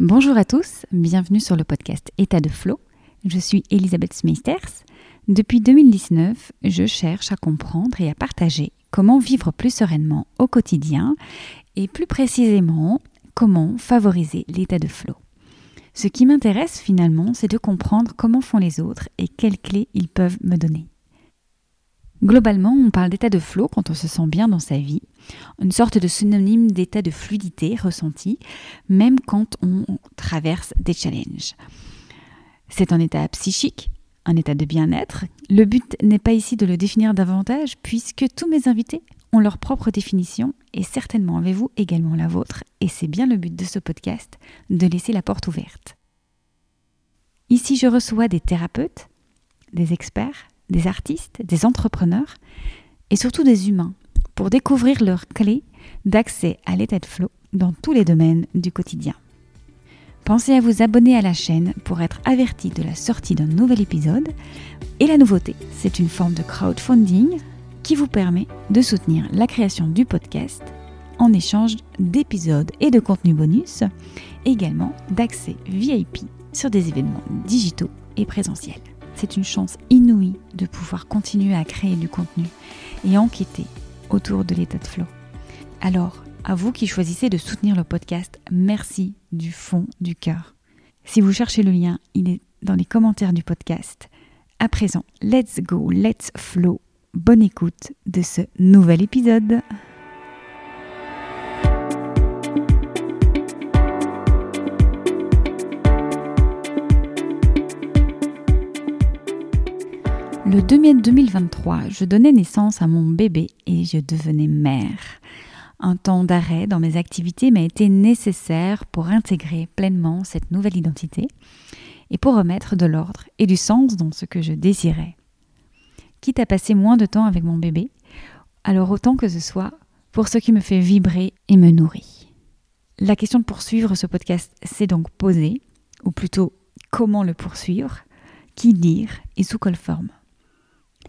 Bonjour à tous, bienvenue sur le podcast État de Flow. Je suis Elisabeth Smeisters. Depuis 2019, je cherche à comprendre et à partager comment vivre plus sereinement au quotidien et plus précisément comment favoriser l'état de flow. Ce qui m'intéresse finalement, c'est de comprendre comment font les autres et quelles clés ils peuvent me donner. Globalement, on parle d'état de flow quand on se sent bien dans sa vie, une sorte de synonyme d'état de fluidité ressenti, même quand on traverse des challenges. C'est un état psychique, un état de bien-être. Le but n'est pas ici de le définir davantage, puisque tous mes invités ont leur propre définition, et certainement avez-vous également la vôtre, et c'est bien le but de ce podcast, de laisser la porte ouverte. Ici, je reçois des thérapeutes, des experts, des artistes, des entrepreneurs et surtout des humains pour découvrir leurs clés d'accès à l'état de flow dans tous les domaines du quotidien. Pensez à vous abonner à la chaîne pour être averti de la sortie d'un nouvel épisode. Et la nouveauté, c'est une forme de crowdfunding qui vous permet de soutenir la création du podcast en échange d'épisodes et de contenus bonus, également d'accès VIP sur des événements digitaux et présentiels c'est une chance inouïe de pouvoir continuer à créer du contenu et enquêter autour de l'état de flow. Alors, à vous qui choisissez de soutenir le podcast, merci du fond du cœur. Si vous cherchez le lien, il est dans les commentaires du podcast. À présent, let's go, let's flow. Bonne écoute de ce nouvel épisode. Le 2 mai 2023, je donnais naissance à mon bébé et je devenais mère. Un temps d'arrêt dans mes activités m'a été nécessaire pour intégrer pleinement cette nouvelle identité et pour remettre de l'ordre et du sens dans ce que je désirais. Quitte à passer moins de temps avec mon bébé, alors autant que ce soit pour ce qui me fait vibrer et me nourrit. La question de poursuivre ce podcast s'est donc posée, ou plutôt comment le poursuivre, qui dire et sous quelle forme?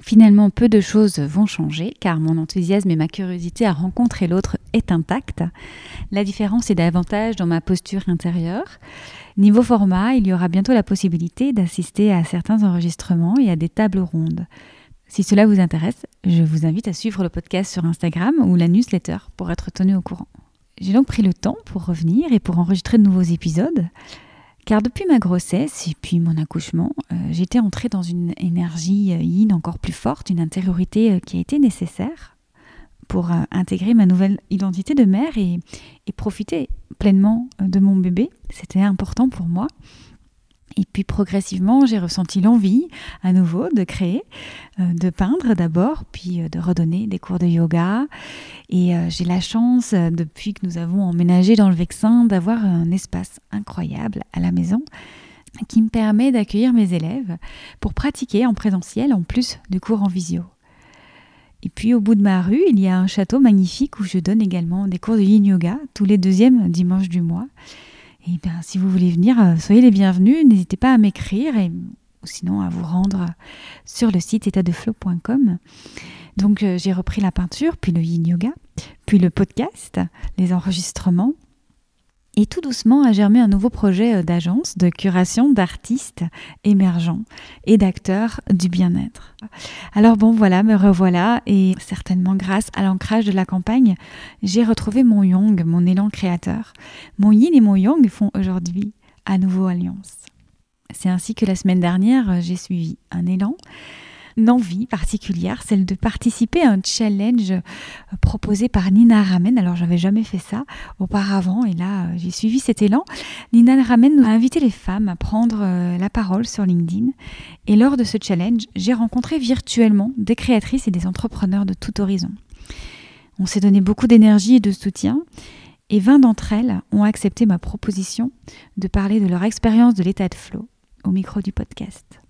Finalement, peu de choses vont changer car mon enthousiasme et ma curiosité à rencontrer l'autre est intacte. La différence est davantage dans ma posture intérieure. Niveau format, il y aura bientôt la possibilité d'assister à certains enregistrements et à des tables rondes. Si cela vous intéresse, je vous invite à suivre le podcast sur Instagram ou la newsletter pour être tenu au courant. J'ai donc pris le temps pour revenir et pour enregistrer de nouveaux épisodes. Car depuis ma grossesse et puis mon accouchement, euh, j'étais entrée dans une énergie euh, yin encore plus forte, une intériorité euh, qui a été nécessaire pour intégrer ma nouvelle identité de mère et profiter pleinement de mon bébé. C'était important pour moi. Et puis progressivement, j'ai ressenti l'envie à nouveau de créer, euh, de peindre d'abord, puis euh, de redonner des cours de yoga. Et euh, j'ai la chance, depuis que nous avons emménagé dans le Vexin, d'avoir un espace incroyable à la maison qui me permet d'accueillir mes élèves pour pratiquer en présentiel en plus du cours en visio. Et puis au bout de ma rue, il y a un château magnifique où je donne également des cours de yin yoga tous les deuxièmes dimanches du mois. Et bien, si vous voulez venir, euh, soyez les bienvenus. N'hésitez pas à m'écrire et ou sinon à vous rendre sur le site étatdeflow.com. Donc, euh, j'ai repris la peinture, puis le yin yoga, puis le podcast, les enregistrements, et tout doucement a germé un nouveau projet euh, d'agence de curation d'artistes émergents et d'acteurs du bien-être. Alors bon voilà, me revoilà et certainement grâce à l'ancrage de la campagne, j'ai retrouvé mon yang, mon élan créateur. Mon yin et mon yang font aujourd'hui à nouveau alliance. C'est ainsi que la semaine dernière, j'ai suivi un élan une envie particulière, celle de participer à un challenge euh, proposé par Nina Ramen. Alors, j'avais jamais fait ça auparavant et là, euh, j'ai suivi cet élan. Nina Ramen a invité les femmes à prendre euh, la parole sur LinkedIn. Et lors de ce challenge, j'ai rencontré virtuellement des créatrices et des entrepreneurs de tout horizon. On s'est donné beaucoup d'énergie et de soutien. Et 20 d'entre elles ont accepté ma proposition de parler de leur expérience de l'état de flow au micro du podcast.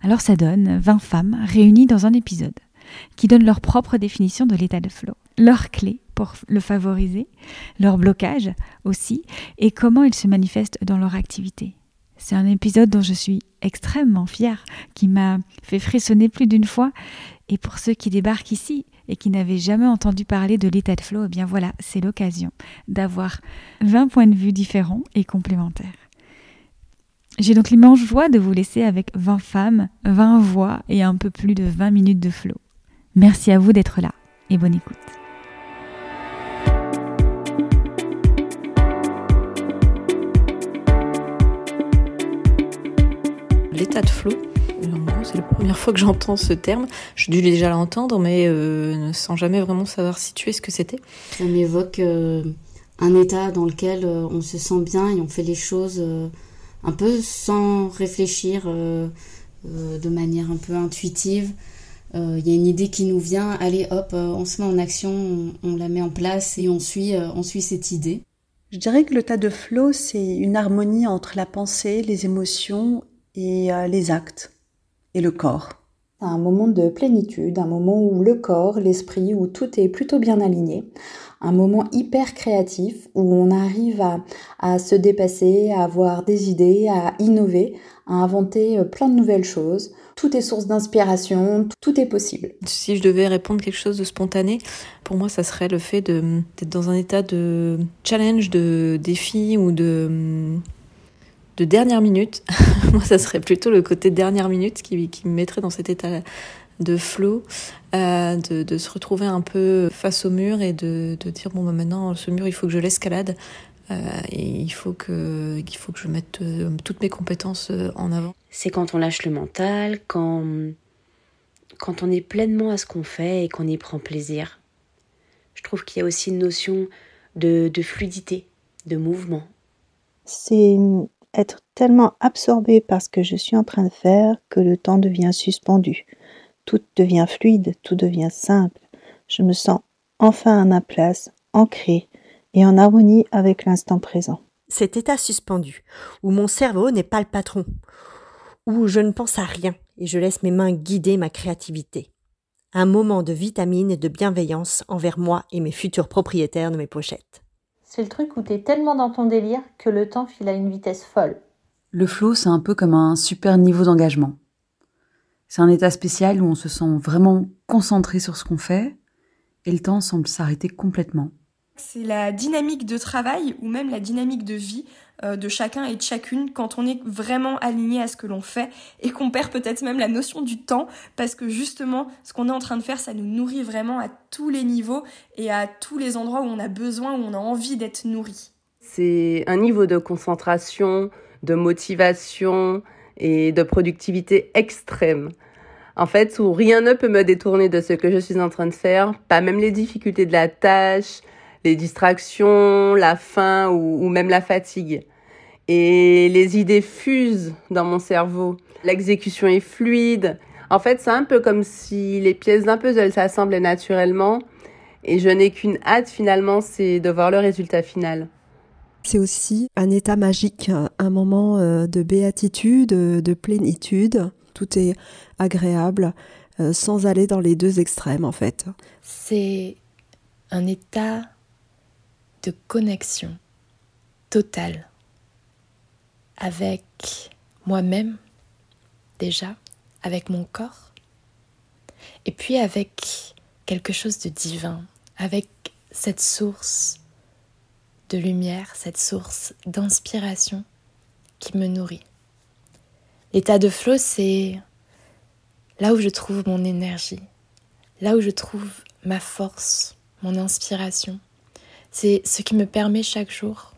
Alors ça donne 20 femmes réunies dans un épisode qui donnent leur propre définition de l'état de flow, leurs clés pour le favoriser, leurs blocages aussi, et comment ils se manifestent dans leur activité. C'est un épisode dont je suis extrêmement fière, qui m'a fait frissonner plus d'une fois. Et pour ceux qui débarquent ici, et qui n'avaient jamais entendu parler de l'état de flow, eh bien voilà, c'est l'occasion d'avoir 20 points de vue différents et complémentaires. J'ai donc l'immense joie de vous laisser avec 20 femmes, 20 voix et un peu plus de 20 minutes de flow. Merci à vous d'être là et bonne écoute. L'état de flow, c'est la première fois que j'entends ce terme. Je dû déjà l'entendre, mais euh, sans jamais vraiment savoir situer ce que c'était. Ça m'évoque euh, un état dans lequel euh, on se sent bien et on fait les choses un peu sans réfléchir, de manière un peu intuitive. Il y a une idée qui nous vient, allez hop, on se met en action, on, la met en place et on suit, on suit cette idée. Je dirais que le tas de flow, c'est une harmonie entre la pensée, les émotions et les actes et le corps. Un moment de plénitude, un moment où le corps, l'esprit, où tout est plutôt bien aligné, un moment hyper créatif où on arrive à, se dépasser, à avoir des idées, à innover, à inventer euh, plein de nouvelles choses. Tout est source d'inspiration, tout est possible. Si je devais répondre quelque chose de spontané, pour moi, ça serait le fait d'être dans un état de challenge, de défi ou de de dernière minute. Moi, ça serait plutôt le côté dernière minute qui, qui me mettrait dans cet état de flow, euh, de, de, se retrouver un peu face au mur et de, de dire bon bah maintenant ce mur il faut que je l'escalade euh, et il faut que qu'il faut que je mette euh, toutes mes compétences euh, en avant. C'est quand on lâche le mental, quand quand on est pleinement à ce qu'on fait et qu'on y prend plaisir. Je trouve qu'il y a aussi une notion de, de fluidité, de mouvement. C'est être tellement absorbé par ce que je suis en train de faire que le temps devient suspendu. Tout devient fluide, tout devient simple. Je me sens enfin à ma place, ancré et en harmonie avec l'instant présent. Cet état suspendu, où mon cerveau n'est pas le patron, où je ne pense à rien et je laisse mes mains guider ma créativité. Un moment de vitamine et de bienveillance envers moi et mes futurs propriétaires de mes pochettes. C'est le truc où t'es tellement dans ton délire que le temps file à une vitesse folle. Le flow, c'est un peu comme un super niveau d'engagement. C'est un état spécial où on se sent vraiment concentré sur ce qu'on fait et le temps semble s'arrêter complètement. C'est la dynamique de travail ou même la dynamique de vie euh, de chacun et de chacune quand on est vraiment aligné à ce que l'on fait et qu'on perd peut-être même la notion du temps parce que justement ce qu'on est en train de faire ça nous nourrit vraiment à tous les niveaux et à tous les endroits où on a besoin, où on a envie d'être nourri. C'est un niveau de concentration, de motivation et de productivité extrême. En fait, où rien ne peut me détourner de ce que je suis en train de faire, pas même les difficultés de la tâche, les distractions, la faim ou, même la fatigue. Et les idées fusent dans mon cerveau. L'exécution est fluide. En fait, c'est un peu comme si les pièces d'un puzzle s'assemblaient naturellement. Et je n'ai qu'une hâte finalement, c'est de voir le résultat final. C'est aussi un état magique, un moment euh, de béatitude, de plénitude. Tout est agréable, euh, sans aller dans les deux extrêmes en fait. C'est un état de connexion totale avec moi-même déjà, avec mon corps, et puis avec quelque chose de divin, avec cette source de lumière, cette source d'inspiration qui me nourrit. L'état de flow, c'est là où je trouve mon énergie, là où je trouve ma force, mon inspiration, c'est ce qui me permet chaque jour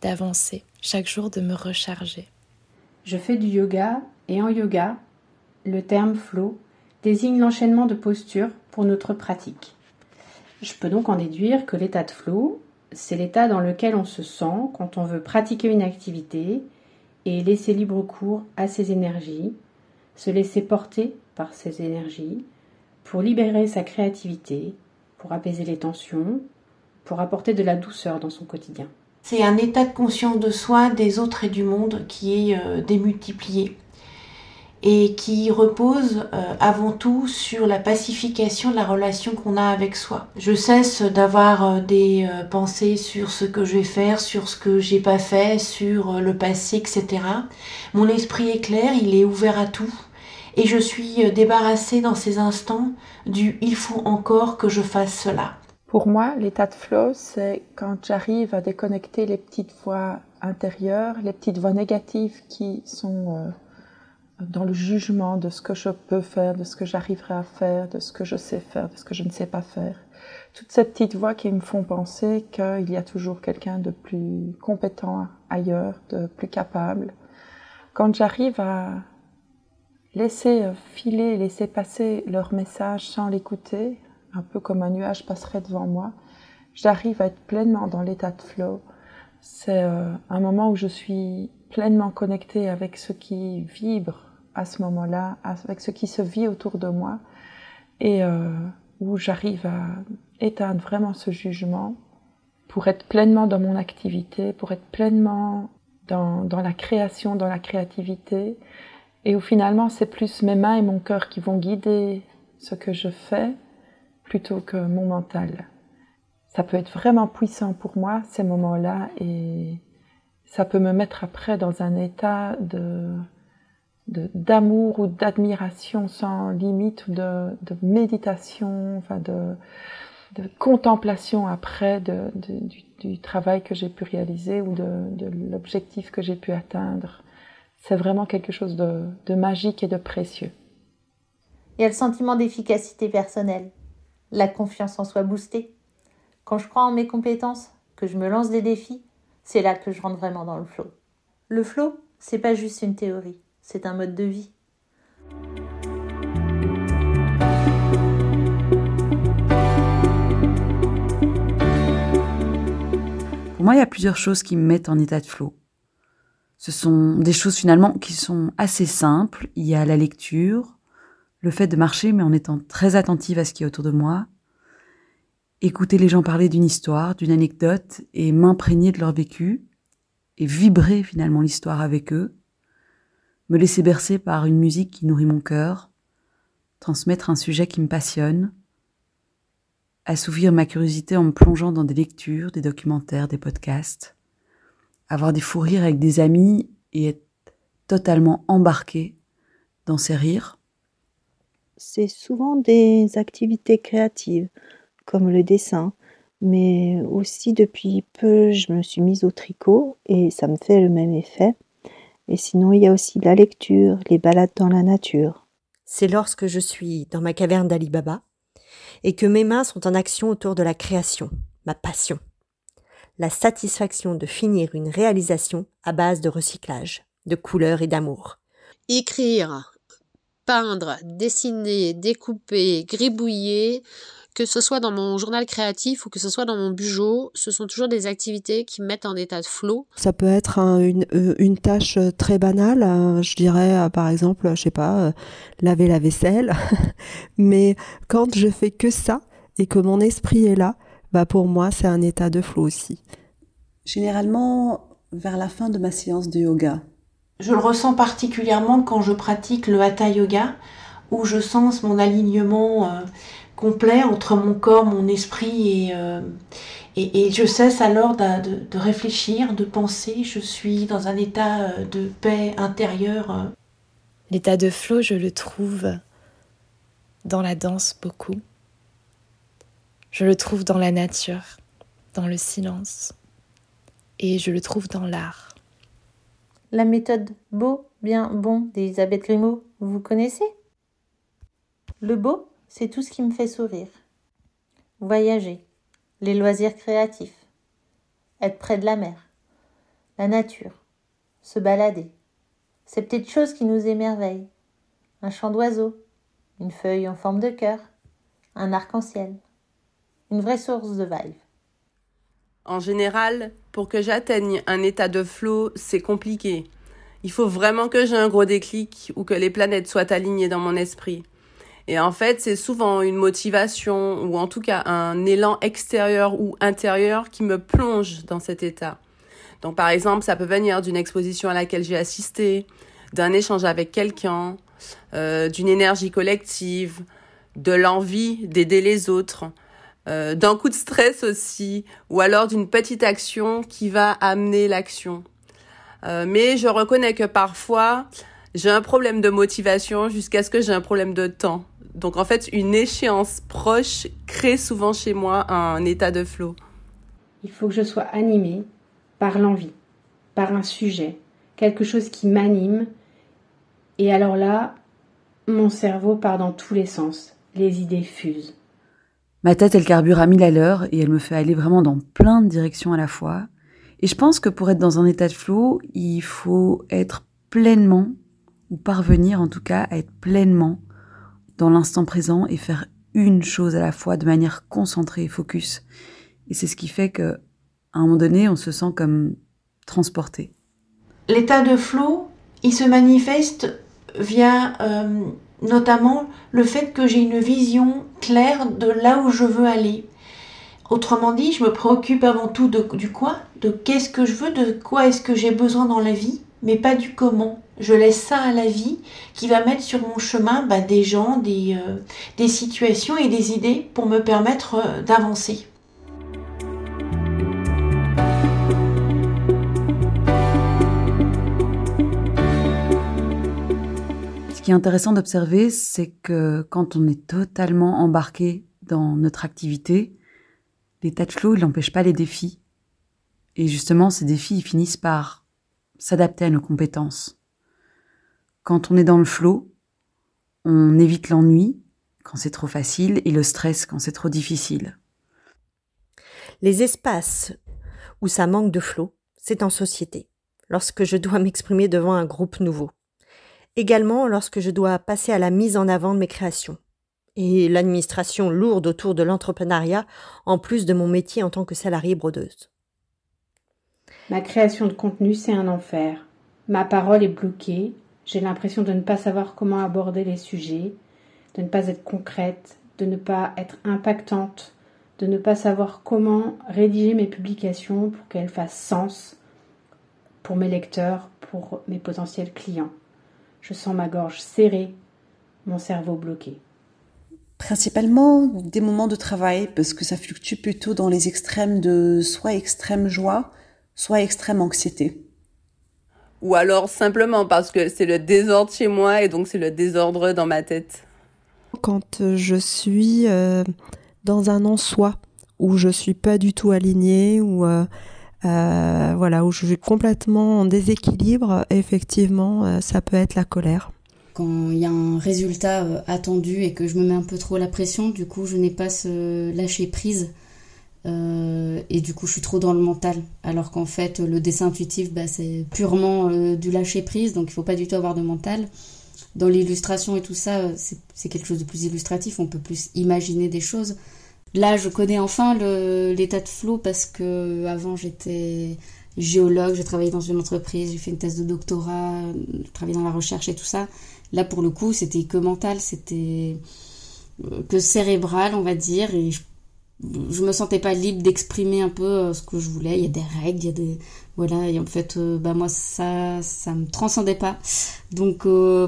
d'avancer, chaque jour de me recharger. Je fais du yoga et en yoga, le terme flow désigne l'enchaînement de postures pour notre pratique. Je peux donc en déduire que l'état de flow, c'est l'état dans lequel on se sent quand on veut pratiquer une activité et laisser libre cours à ses énergies, se laisser porter par ses énergies pour libérer sa créativité, pour apaiser les tensions, pour apporter de la douceur dans son quotidien. C'est un état de conscience de soi, des autres et du monde qui est euh, démultiplié et qui repose euh, avant tout sur la pacification de la relation qu'on a avec soi. Je cesse d'avoir euh, des pensées sur ce que je vais faire, sur ce que j'ai pas fait, sur le passé, etc. Mon esprit est clair, il est ouvert à tout et je suis débarrassée dans ces instants du il faut encore que je fasse cela. Pour moi, l'état de flow, c'est quand j'arrive à déconnecter les petites voix intérieures, les petites voix négatives qui sont euh, dans le jugement de ce que je peux faire, de ce que j'arriverai à faire, de ce que je sais faire, de ce que je ne sais pas faire. Toutes ces petites voix qui me font penser qu'il y a toujours quelqu'un de plus compétent ailleurs, de plus capable. Quand j'arrive à laisser filer, laisser passer leur message sans l'écouter, un peu comme un nuage passerait devant moi, j'arrive à être pleinement dans l'état de flow. C'est euh, un moment où je suis pleinement connectée avec ce qui vibre à ce moment-là, avec ce qui se vit autour de moi, et euh, où j'arrive à éteindre vraiment ce jugement pour être pleinement dans mon activité, pour être pleinement dans, dans la création, dans la créativité, et où finalement c'est plus mes mains et mon cœur qui vont guider ce que je fais plutôt que mon mental. Ça peut être vraiment puissant pour moi ces moments-là et ça peut me mettre après dans un état de d'amour ou d'admiration sans limite de, de méditation, enfin de, contemplation après du, du, travail que j'ai pu réaliser ou de, l'objectif que j'ai pu atteindre. C'est vraiment quelque chose de magique et de précieux. Il y a le sentiment d'efficacité personnelle, la confiance en soi boostée. Quand je crois en mes compétences, que je me lance des défis, c'est là que je rentre vraiment dans le flow. Le flow, c'est pas juste une théorie c'est un mode de vie. Pour moi, il y a plusieurs choses qui me mettent en état de flot. Ce sont des choses finalement qui sont assez simples. Il y a la lecture, le fait de marcher mais en étant très attentive à ce qui est autour de moi, écouter les gens parler d'une histoire, d'une anecdote et m'imprégner de leur vécu et vibrer finalement l'histoire avec eux, me laisser bercer par une musique qui nourrit mon cœur, transmettre un sujet qui me passionne, assouvir ma curiosité en me plongeant dans des lectures, des documentaires, des podcasts, avoir des fous rires avec des amis et être totalement embarqué dans ces rires. C'est souvent des activités créatives, comme le dessin, mais aussi depuis peu je me suis mise au tricot et ça me fait le même effet. Et sinon, il y a aussi la lecture, les balades dans la nature. C'est lorsque je suis dans ma caverne d'Ali Baba et que mes mains sont en action autour de la création, ma passion. La satisfaction de finir une réalisation à base de recyclage, de couleurs et d'amour. Écrire, peindre, dessiner, découper, gribouiller, que ce soit dans mon journal créatif ou que ce soit dans mon bureau, ce sont toujours des activités qui me mettent en état de flow. Ça peut être une, euh, une, tâche euh, très banale, hein, je dirais euh, par exemple, je sais pas, laver la vaisselle. Mais quand je fais que ça et que mon esprit est là, bah pour moi c'est un état de flow aussi. Généralement vers la fin de ma séance de yoga. Je le ressens particulièrement quand je pratique le hatha yoga, où je sens mon alignement complet entre mon corps, mon esprit et, euh, je cesse alors de, de, réfléchir, de penser. Je suis dans un état euh, de paix intérieure. Euh. L'état de flow, je le trouve dans la danse beaucoup. Je le trouve dans la nature, dans le silence. Et je le trouve dans l'art. La méthode beau, bien, bon d'Elisabeth Grimaud, vous connaissez? Le beau, c'est tout ce qui me fait sourire. Voyager, les loisirs créatifs, être près de la mer, la nature, se balader, ces petites choses qui nous émerveillent, un chant d'oiseau, une feuille en forme de cœur, un arc-en-ciel, une vraie source de vibe. En général, pour que j'atteigne un état de flow, c'est compliqué. Il faut vraiment que j'ai un gros déclic ou que les planètes soient alignées dans mon esprit. Et en fait, c'est souvent une motivation ou en tout cas un élan extérieur ou intérieur qui me plonge dans cet état. Donc par exemple, ça peut venir d'une exposition à laquelle j'ai assisté, d'un échange avec quelqu'un, euh, d'une énergie collective, de l'envie d'aider les autres, euh, d'un coup de stress aussi, ou alors d'une petite action qui va amener l'action. Euh, mais je reconnais que parfois, j'ai un problème de motivation jusqu'à ce que j'ai un problème de temps. Donc en fait, une échéance proche crée souvent chez moi un état de flow. Il faut que je sois animée par l'envie, par un sujet, quelque chose qui m'anime. Et alors là, mon cerveau part dans tous les sens, les idées fusent. Ma tête, elle carbure à mille à l'heure et elle me fait aller vraiment dans plein de directions à la fois. Et je pense que pour être dans un état de flow, il faut être pleinement, ou parvenir en tout cas à être pleinement dans l'instant présent et faire une chose à la fois de manière concentrée et focus. Et c'est ce qui fait que, à un moment donné, on se sent comme transporté. L'état de flow, il se manifeste via euh, notamment le fait que j'ai une vision claire de là où je veux aller. Autrement dit, je me préoccupe avant tout du quoi, de qu'est-ce que je veux, de quoi est-ce que j'ai besoin dans la vie, mais pas du comment. Je laisse ça à la vie qui va mettre sur mon chemin bah, des gens, des, euh, des, situations et des idées pour me permettre euh, d'avancer. Qui est intéressant d'observer, c'est que quand on est totalement embarqué dans notre activité, l'état de flow, il n'empêche pas les défis. Et justement, ces défis, ils finissent par s'adapter à nos compétences. Quand on est dans le flow, on évite l'ennui quand c'est trop facile et le stress quand c'est trop difficile. Les espaces où ça manque de flow, c'est en société, lorsque je dois m'exprimer devant un groupe nouveau. Également lorsque je dois passer à la mise en avant de mes créations et l'administration lourde autour de l'entrepreneuriat, en plus de mon métier en tant que salariée brodeuse. Ma création de contenu, c'est un enfer. Ma parole est bloquée, j'ai l'impression de ne pas savoir comment aborder les sujets, de ne pas être concrète, de ne pas être impactante, de ne pas savoir comment rédiger mes publications pour qu'elles fassent sens pour mes lecteurs, pour mes potentiels clients. Je sens ma gorge serrée, mon cerveau bloqué. Principalement des moments de travail, parce que ça fluctue plutôt dans les extrêmes de soit extrême joie, soit extrême anxiété. Ou alors simplement parce que c'est le désordre chez moi et donc c'est le désordre dans ma tête. Quand je suis euh, dans un en-soi, où je suis pas du tout alignée, ou euh, euh, voilà, où je suis complètement en déséquilibre, effectivement, ça peut être la colère quand il y a un résultat euh, attendu et que je me mets un peu trop la pression, du coup je n'ai pas ce lâcher prise euh, et du coup je suis trop dans le mental. Alors qu'en fait le dessin intuitif bah, c'est purement euh, du lâcher prise, donc il faut pas du tout avoir de mental. Dans l'illustration et tout ça, c'est quelque chose de plus illustratif, on peut plus imaginer des choses. Là je connais enfin l'état de flow parce que avant j'étais géologue, j'ai travaillé dans une entreprise, j'ai fait une thèse de doctorat, travaillé dans la recherche et tout ça. Là, pour le coup, c'était que mental, c'était euh, que cérébral, on va dire, et je, je me sentais pas libre d'exprimer un peu euh, ce que je voulais. Il y a des règles, il y a des voilà, et en fait, euh, bah moi ça, ça me transcendait pas. Donc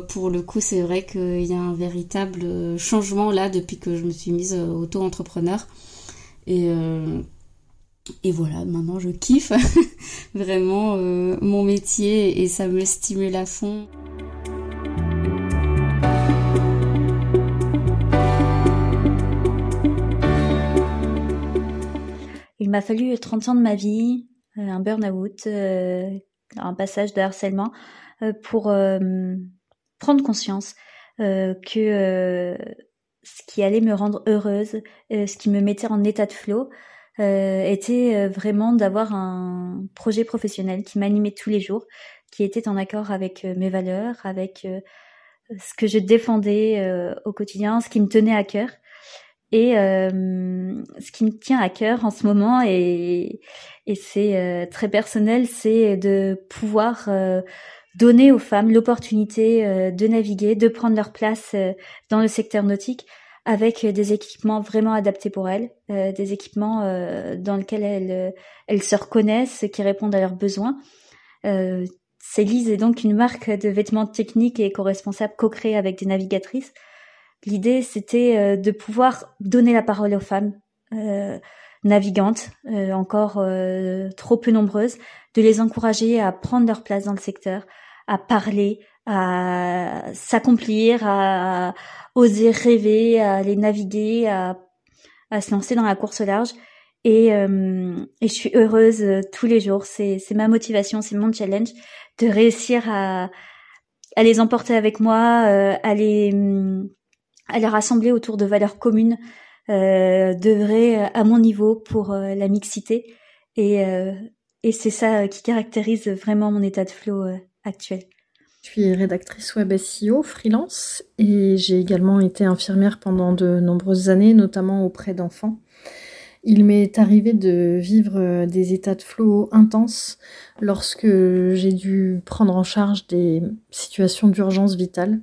pour le coup, c'est vrai qu'il y a un véritable changement là depuis que je me suis mise auto-entrepreneur. Et et voilà, maintenant je kiffe vraiment mon métier et ça me stimule à fond. Il m'a fallu 30 ans de ma vie, euh, un burn-out, euh, un passage de harcèlement, euh, pour prendre conscience que ce qui allait me rendre heureuse, ce qui me mettait en état de flow, était vraiment d'avoir un projet professionnel qui m'animait tous les jours, qui était en accord avec mes valeurs, avec ce que je défendais au quotidien, ce qui me tenait à cœur. Et euh, ce qui me tient à cœur en ce moment, et, et c'est euh, très personnel, c'est de pouvoir euh, donner aux femmes l'opportunité de naviguer, de prendre leur place dans le secteur nautique avec des équipements vraiment adaptés pour elles, des équipements dans lesquels elles, elles se reconnaissent, qui répondent à leurs besoins. Euh, Célise est donc une marque de vêtements techniques et éco-responsables co-créée avec des navigatrices L'idée, c'était euh, de pouvoir donner la parole aux femmes euh, navigantes, euh, encore trop peu nombreuses, de les encourager à prendre leur place dans le secteur, à parler, à s'accomplir, à oser rêver, à aller naviguer, à, à se lancer dans la course large. Et, euh, et je suis heureuse tous les jours. C'est, c'est ma motivation, c'est mon challenge de réussir à, à les emporter avec moi, euh, à les à les rassembler autour de valeurs communes, euh, d'œuvrer à mon niveau pour la mixité. Et, et c'est ça qui caractérise vraiment mon état de flow actuel. Je suis rédactrice web SEO freelance et j'ai également été infirmière pendant de nombreuses années, notamment auprès d'enfants. Il m'est arrivé de vivre euh, des états de flow intenses lorsque j'ai dû prendre en charge des situations d'urgence vitale.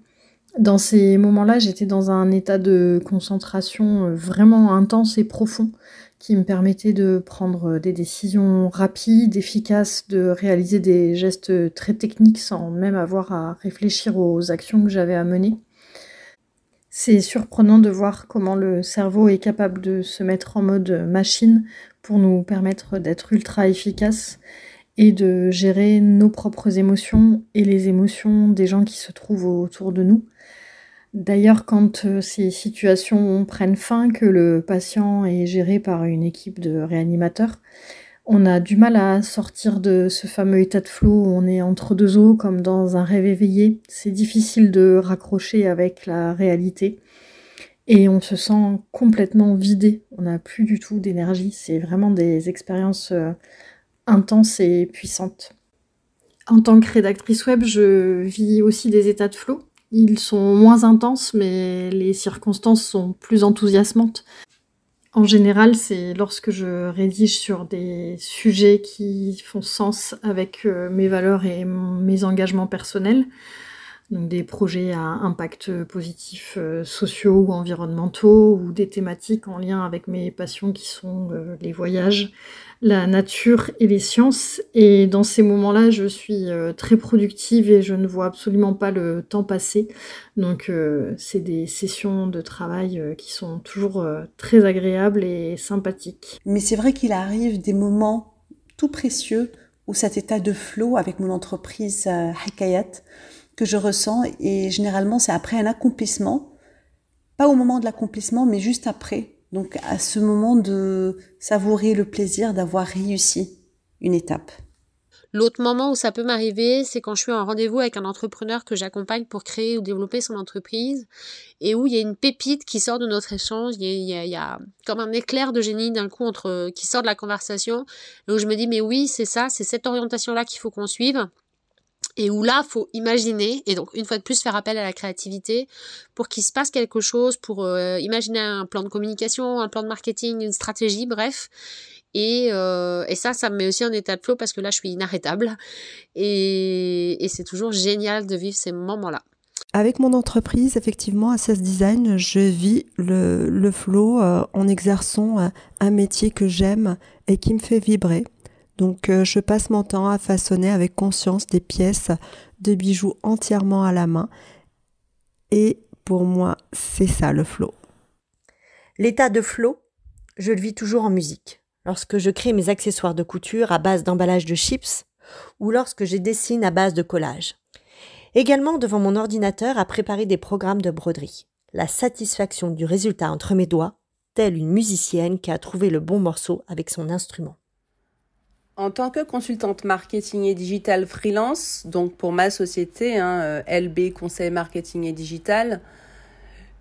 Dans ces moments-là, j'étais dans un état de concentration euh, vraiment intense et profond qui me permettait de prendre des décisions rapides, efficaces, de réaliser des gestes très techniques sans même avoir à réfléchir aux actions que j'avais à mener. C'est surprenant de voir comment le cerveau est capable de se mettre en mode machine pour nous permettre d'être ultra efficace et de gérer nos propres émotions et les émotions des gens qui se trouvent autour de nous. D'ailleurs, quand euh, ces situations prennent fin, que le patient est géré par une équipe de réanimateurs, on a du mal à sortir de ce fameux état de flot où on est entre deux eaux comme dans un rêve éveillé. C'est difficile de raccrocher avec la réalité et on se sent complètement vidé. On n'a plus du tout d'énergie. C'est vraiment des expériences intenses et puissantes. En tant que rédactrice web, je vis aussi des états de flot. Ils sont moins intenses, mais les circonstances sont plus enthousiasmantes. En général, c'est lorsque je rédige sur des sujets qui font sens avec euh, mes valeurs et mes engagements personnels, donc des projets à impact positif euh, sociaux ou environnementaux, ou des thématiques en lien avec mes passions qui sont euh, les voyages, la nature et les sciences. Et dans ces moments-là, je suis euh, très productive et je ne vois absolument pas le temps passer. Donc c'est des sessions de travail qui sont toujours très agréables et sympathiques. Mais c'est vrai qu'il arrive des moments tout précieux où cet état de flow avec mon entreprise Hakayat que je ressens et généralement c'est après un accomplissement, pas au moment de l'accomplissement mais juste après donc à ce moment de savourer le plaisir d'avoir réussi une étape. L'autre moment où ça peut m'arriver, c'est quand je suis en rendez-vous avec un entrepreneur que j'accompagne pour créer ou développer son entreprise et où il y a une pépite qui sort de notre échange. Il y a, comme un éclair de génie d'un coup entre, qui sort de la conversation et où je me dis mais oui, c'est ça, c'est cette orientation-là qu'il faut qu'on suive et où là, faut imaginer, et donc une fois de plus faire appel à la créativité pour qu'il se passe quelque chose, pour euh, imaginer un plan de communication, un plan de marketing, une stratégie, bref. Et, euh, et ça, ça me met aussi en état de flow parce que là, je suis inarrêtable. Et, et c'est toujours génial de vivre ces moments-là. Avec mon entreprise, effectivement, Assess Design, je vis le, le flow euh, en exerçant un métier que j'aime et qui me fait vibrer. Donc euh, je passe mon temps à façonner avec conscience des pièces de bijoux entièrement à la main. Et pour moi, c'est ça le flow. L'état de flow, je le vis toujours en musique. Lorsque je crée mes accessoires de couture à base d'emballage de chips ou lorsque je dessine à base de collage. Également devant mon ordinateur à préparer des programmes de broderie. La satisfaction du résultat entre mes doigts, telle une musicienne qui a trouvé le bon morceau avec son instrument. En tant que consultante marketing et digital freelance, donc pour ma société, hein, euh, LB Conseil Marketing et Digital,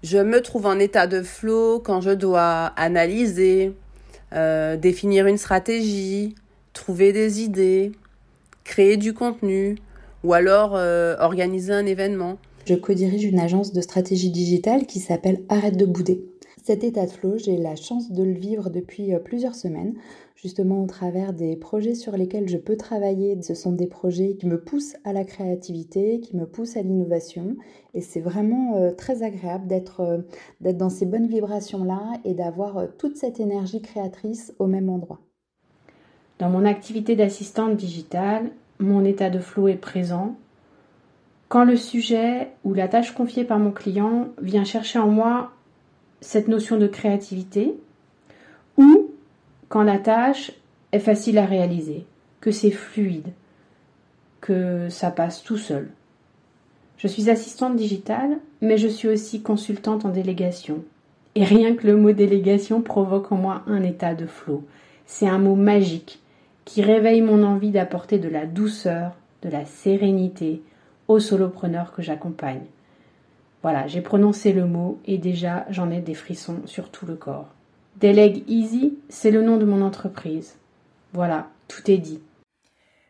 je me trouve en état de flow quand je dois analyser, euh, définir une stratégie, trouver des idées, créer du contenu ou alors euh, organiser un événement. Je co-dirige une agence de stratégie digitale qui s'appelle Arrête de bouder. Cet état de flow, j'ai la chance de le vivre depuis plusieurs semaines justement au travers des projets sur lesquels je peux travailler. Ce sont des projets qui me poussent à la créativité, qui me poussent à l'innovation. Et c'est vraiment euh, très agréable d'être euh, d'être dans ces bonnes vibrations-là et d'avoir euh, toute cette énergie créatrice au même endroit. Dans mon activité d'assistante digitale, mon état de flow est présent. Quand le sujet ou la tâche confiée par mon client vient chercher en moi cette notion de créativité, ou quand la tâche est facile à réaliser, que c'est fluide, que ça passe tout seul. Je suis assistante digitale, mais je suis aussi consultante en délégation. Et rien que le mot délégation provoque en moi un état de flot. C'est un mot magique qui réveille mon envie d'apporter de la douceur, de la sérénité aux solopreneurs que j'accompagne. Voilà, j'ai prononcé le mot et déjà j'en ai des frissons sur tout le corps. Délègue Easy, c'est le nom de mon entreprise. Voilà, tout est dit.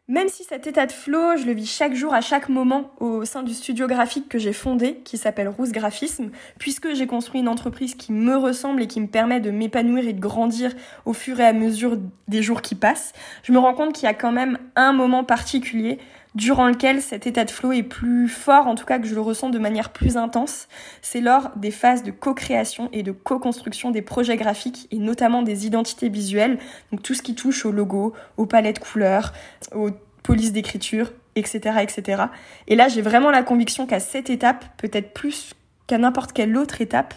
Même si cet état de flow, je le vis chaque jour, à chaque moment, au sein du studio graphique que j'ai fondé, qui s'appelle Rousse Graphisme, puisque j'ai construit une entreprise qui me ressemble et qui me permet de m'épanouir et de grandir au fur et à mesure des jours qui passent, je me rends compte qu'il y a quand même un moment particulier durant lequel cet état de flow est plus fort, en tout cas que je le ressens de manière plus intense, c'est lors des phases de co-création et de co-construction des projets graphiques et notamment des identités visuelles, donc tout ce qui touche au logo, aux palettes couleurs, aux polices d'écriture, etc., etc. Et là, j'ai vraiment la conviction qu'à cette étape, peut-être plus qu'à n'importe quelle autre étape,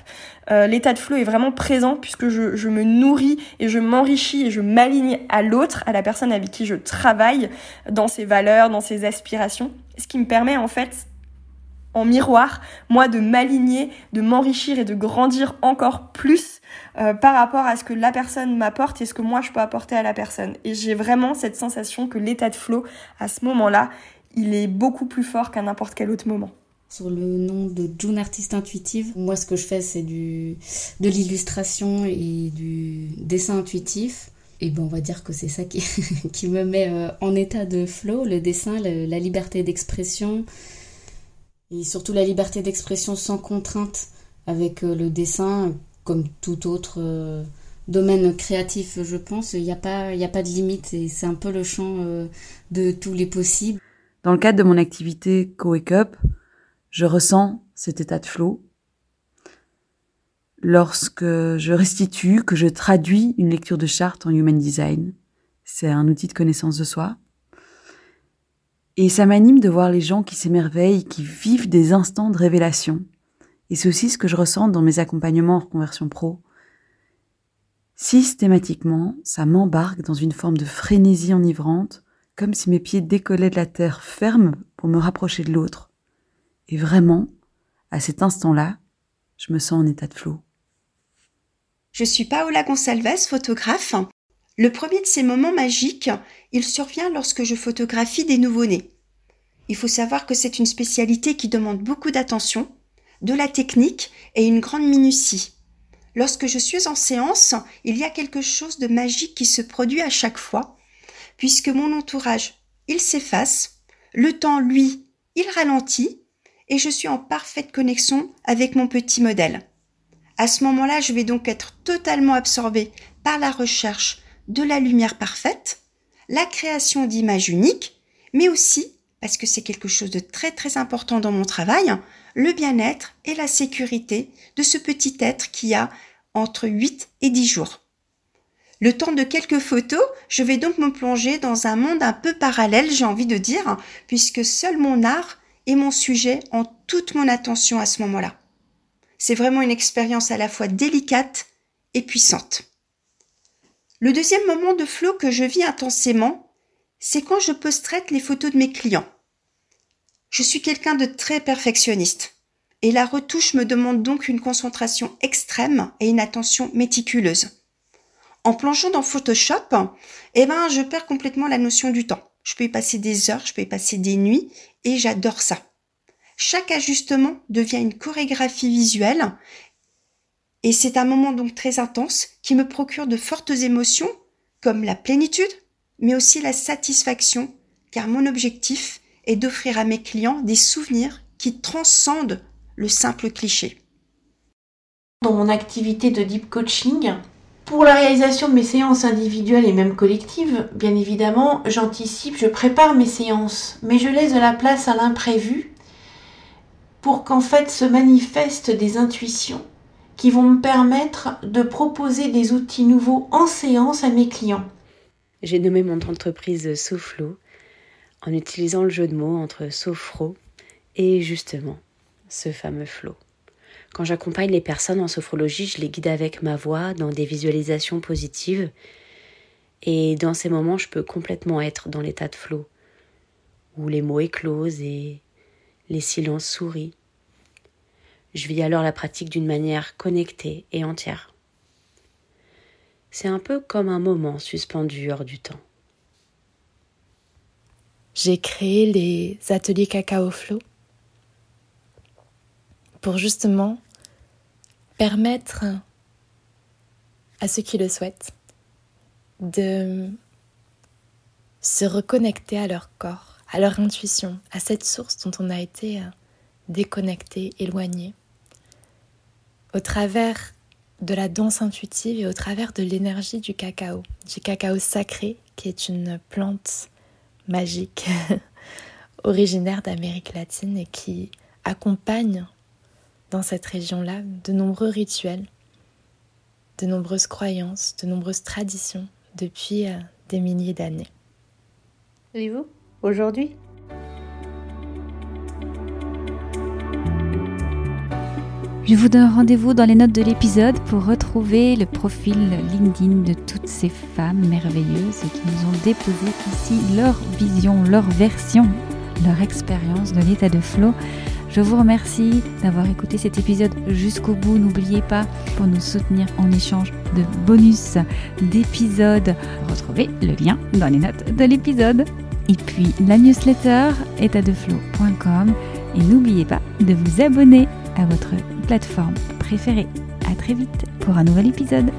euh, l'état de flow est vraiment présent puisque je, me nourris et je m'enrichis et je m'aligne à l'autre, à la personne avec qui je travaille, dans ses valeurs, dans ses aspirations, ce qui me permet en fait en miroir, moi, de m'aligner, de m'enrichir et de grandir encore plus euh, par rapport à ce que la personne m'apporte et ce que moi je peux apporter à la personne. Et j'ai vraiment cette sensation que l'état de flow, à ce moment-là, il est beaucoup plus fort qu'à n'importe quel autre moment sur le nom de June Artiste Intuitive. Moi, ce que je fais, c'est du, de l'illustration et du dessin intuitif. Et ben, on va dire que c'est ça qui, qui me met euh, en état de flow, le dessin, la liberté d'expression. Et surtout la liberté d'expression sans contrainte avec euh, le dessin, comme tout autre euh, domaine créatif, je pense. Il n'y a, pas, a pas de limite et c'est un peu le champ de tous les possibles. Dans le cadre de mon activité Co-Wake Up, je ressens cet état de flot lorsque je restitue, que je traduis une lecture de charte en Human Design. C'est un outil de connaissance de soi. Et ça m'anime de voir les gens qui s'émerveillent, qui vivent des instants de révélation. Et c'est aussi ce que je ressens dans mes accompagnements en reconversion pro. Systématiquement, ça m'embarque dans une forme de frénésie enivrante, comme si mes pieds décollaient de la terre ferme pour me rapprocher de l'autre et vraiment, à cet instant-là, je me sens en état de flot. Je suis Paola Gonçalves, photographe. Le premier de ces moments magiques, il survient lorsque je photographie des nouveau-nés. Il faut savoir que c'est une spécialité qui demande beaucoup d'attention, de la technique et une grande minutie. Lorsque je suis en séance, il y a quelque chose de magique qui se produit à chaque fois, puisque mon entourage, il s'efface, le temps, lui, il ralentit, et je suis en parfaite connexion avec mon petit modèle. À ce moment-là, je vais donc être totalement absorbée par la recherche de la lumière parfaite, la création d'images uniques, mais aussi, parce que c'est quelque chose de très très important dans mon travail, le bien-être et la sécurité de ce petit être qui a entre 8 et 10 jours. Le temps de quelques photos, je vais donc me plonger dans un monde un peu parallèle, j'ai envie de dire, puisque seul mon art et mon sujet ont toute mon attention à ce moment-là. C'est vraiment une expérience à la fois délicate et puissante. Le deuxième moment de flow que je vis intensément, c'est quand je post-traite les photos de mes clients. Je suis quelqu'un de très perfectionniste et la retouche me demande donc une concentration extrême et une attention méticuleuse. En plongeant dans Photoshop, eh ben, je perds complètement la notion du temps. Je peux y passer des heures, je peux y passer des nuits et j'adore ça. Chaque ajustement devient une chorégraphie visuelle et c'est un moment donc très intense qui me procure de fortes émotions comme la plénitude mais aussi la satisfaction car mon objectif est d'offrir à mes clients des souvenirs qui transcendent le simple cliché. Dans mon activité de deep coaching, pour la réalisation de mes séances individuelles et même collectives, bien évidemment, j'anticipe, je prépare mes séances, mais je laisse de la place à l'imprévu pour qu'en fait se manifestent des intuitions qui vont me permettre de proposer des outils nouveaux en séance à mes clients. J'ai nommé mon entreprise Soflo en utilisant le jeu de mots entre Sofro et justement ce fameux flow. Quand j'accompagne les personnes en sophrologie, je les guide avec ma voix dans des visualisations positives. Et dans ces moments, je peux complètement être dans l'état de flow, où les mots éclosent et les silences sourient. Je vis alors la pratique d'une manière connectée et entière. C'est un peu comme un moment suspendu hors du temps. J'ai créé les ateliers cacao flow pour justement permettre à ceux qui le souhaitent de se reconnecter à leur corps, à leur intuition, à cette source dont on a été euh, déconnecté, éloigné, au travers de la danse intuitive et au travers de l'énergie du cacao, du cacao sacré qui est une plante magique originaire d'Amérique latine et qui accompagne dans cette région-là de nombreux rituels, de nombreuses croyances, de nombreuses traditions depuis euh, des milliers d'années. Et vous, aujourd'hui Je vous donne rendez-vous dans les notes de l'épisode pour retrouver le profil LinkedIn de toutes ces femmes merveilleuses qui nous ont déposé ici leur vision, leur version, leur expérience de l'état de flow. Je vous remercie d'avoir écouté cet épisode jusqu'au bout. N'oubliez pas, pour nous soutenir en échange de bonus d'épisodes, retrouvez le lien dans les notes de l'épisode. Et puis la newsletter étatdeflow.com et n'oubliez pas de vous abonner à votre plateforme préférée. À très vite pour un nouvel épisode.